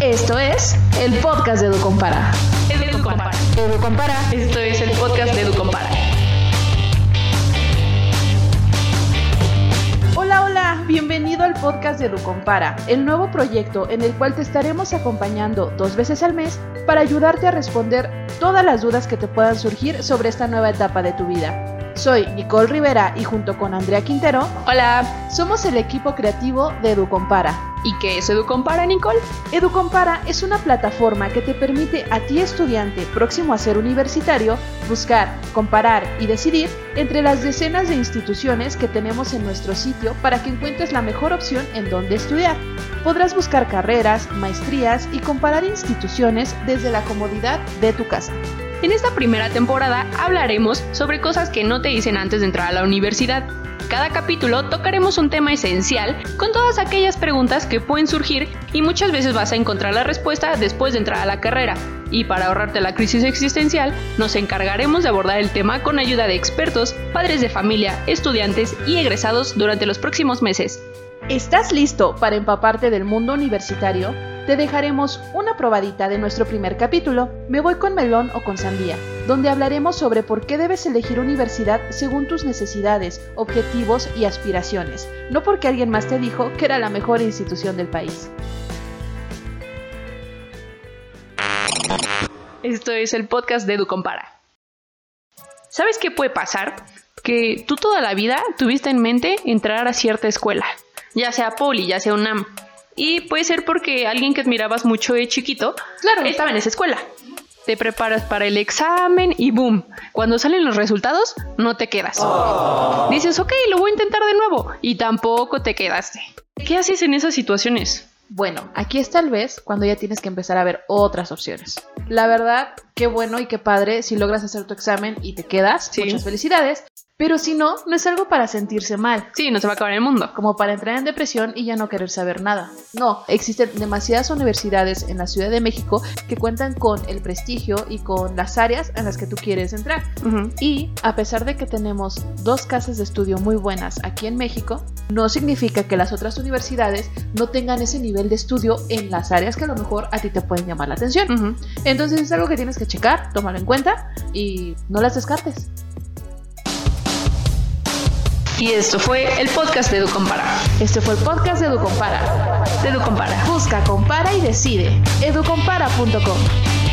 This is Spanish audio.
Esto es el podcast de EduCompara. EduCompara. EduCompara. Esto es el podcast de EduCompara. Hola, hola, bienvenido al podcast de EduCompara, el nuevo proyecto en el cual te estaremos acompañando dos veces al mes para ayudarte a responder todas las dudas que te puedan surgir sobre esta nueva etapa de tu vida. Soy Nicole Rivera y junto con Andrea Quintero, Hola. somos el equipo creativo de EduCompara. ¿Y qué es EduCompara, Nicole? EduCompara es una plataforma que te permite a ti estudiante próximo a ser universitario buscar, comparar y decidir entre las decenas de instituciones que tenemos en nuestro sitio para que encuentres la mejor opción en donde estudiar. Podrás buscar carreras, maestrías y comparar instituciones desde la comodidad de tu casa. En esta primera temporada hablaremos sobre cosas que no te dicen antes de entrar a la universidad. Cada capítulo tocaremos un tema esencial con todas aquellas preguntas que pueden surgir y muchas veces vas a encontrar la respuesta después de entrar a la carrera. Y para ahorrarte la crisis existencial, nos encargaremos de abordar el tema con ayuda de expertos, padres de familia, estudiantes y egresados durante los próximos meses. ¿Estás listo para empaparte del mundo universitario? Te dejaremos una probadita de nuestro primer capítulo, Me voy con melón o con sandía, donde hablaremos sobre por qué debes elegir universidad según tus necesidades, objetivos y aspiraciones, no porque alguien más te dijo que era la mejor institución del país. Esto es el podcast de EduCompara. ¿Sabes qué puede pasar? Que tú toda la vida tuviste en mente entrar a cierta escuela, ya sea Poli, ya sea UNAM. Y puede ser porque alguien que admirabas mucho de chiquito Claro. estaba en esa escuela. Te preparas para el examen y boom. Cuando salen los resultados, no te quedas. Dices, ok, lo voy a intentar de nuevo. Y tampoco te quedaste. ¿Qué haces en esas situaciones? Bueno, aquí es tal vez cuando ya tienes que empezar a ver otras opciones. La verdad, qué bueno y qué padre si logras hacer tu examen y te quedas. Sí. Muchas felicidades. Pero si no, no es algo para sentirse mal. Sí, no se va a acabar el mundo. como para entrar en depresión y ya no querer saber nada. No, existen demasiadas universidades en la Ciudad de México que cuentan con el prestigio y con las áreas en las que tú quieres entrar. Y a pesar de que tenemos dos casas de estudio muy buenas aquí en México, no significa que las otras universidades no tengan ese nivel de estudio en las áreas que a lo mejor a ti te pueden llamar la atención. Entonces es algo que tienes que checar, tómalo en cuenta y no las descartes. Y esto fue el podcast de EduCompara. Este fue el podcast de EduCompara. De EduCompara. Busca, compara y decide. educompara.com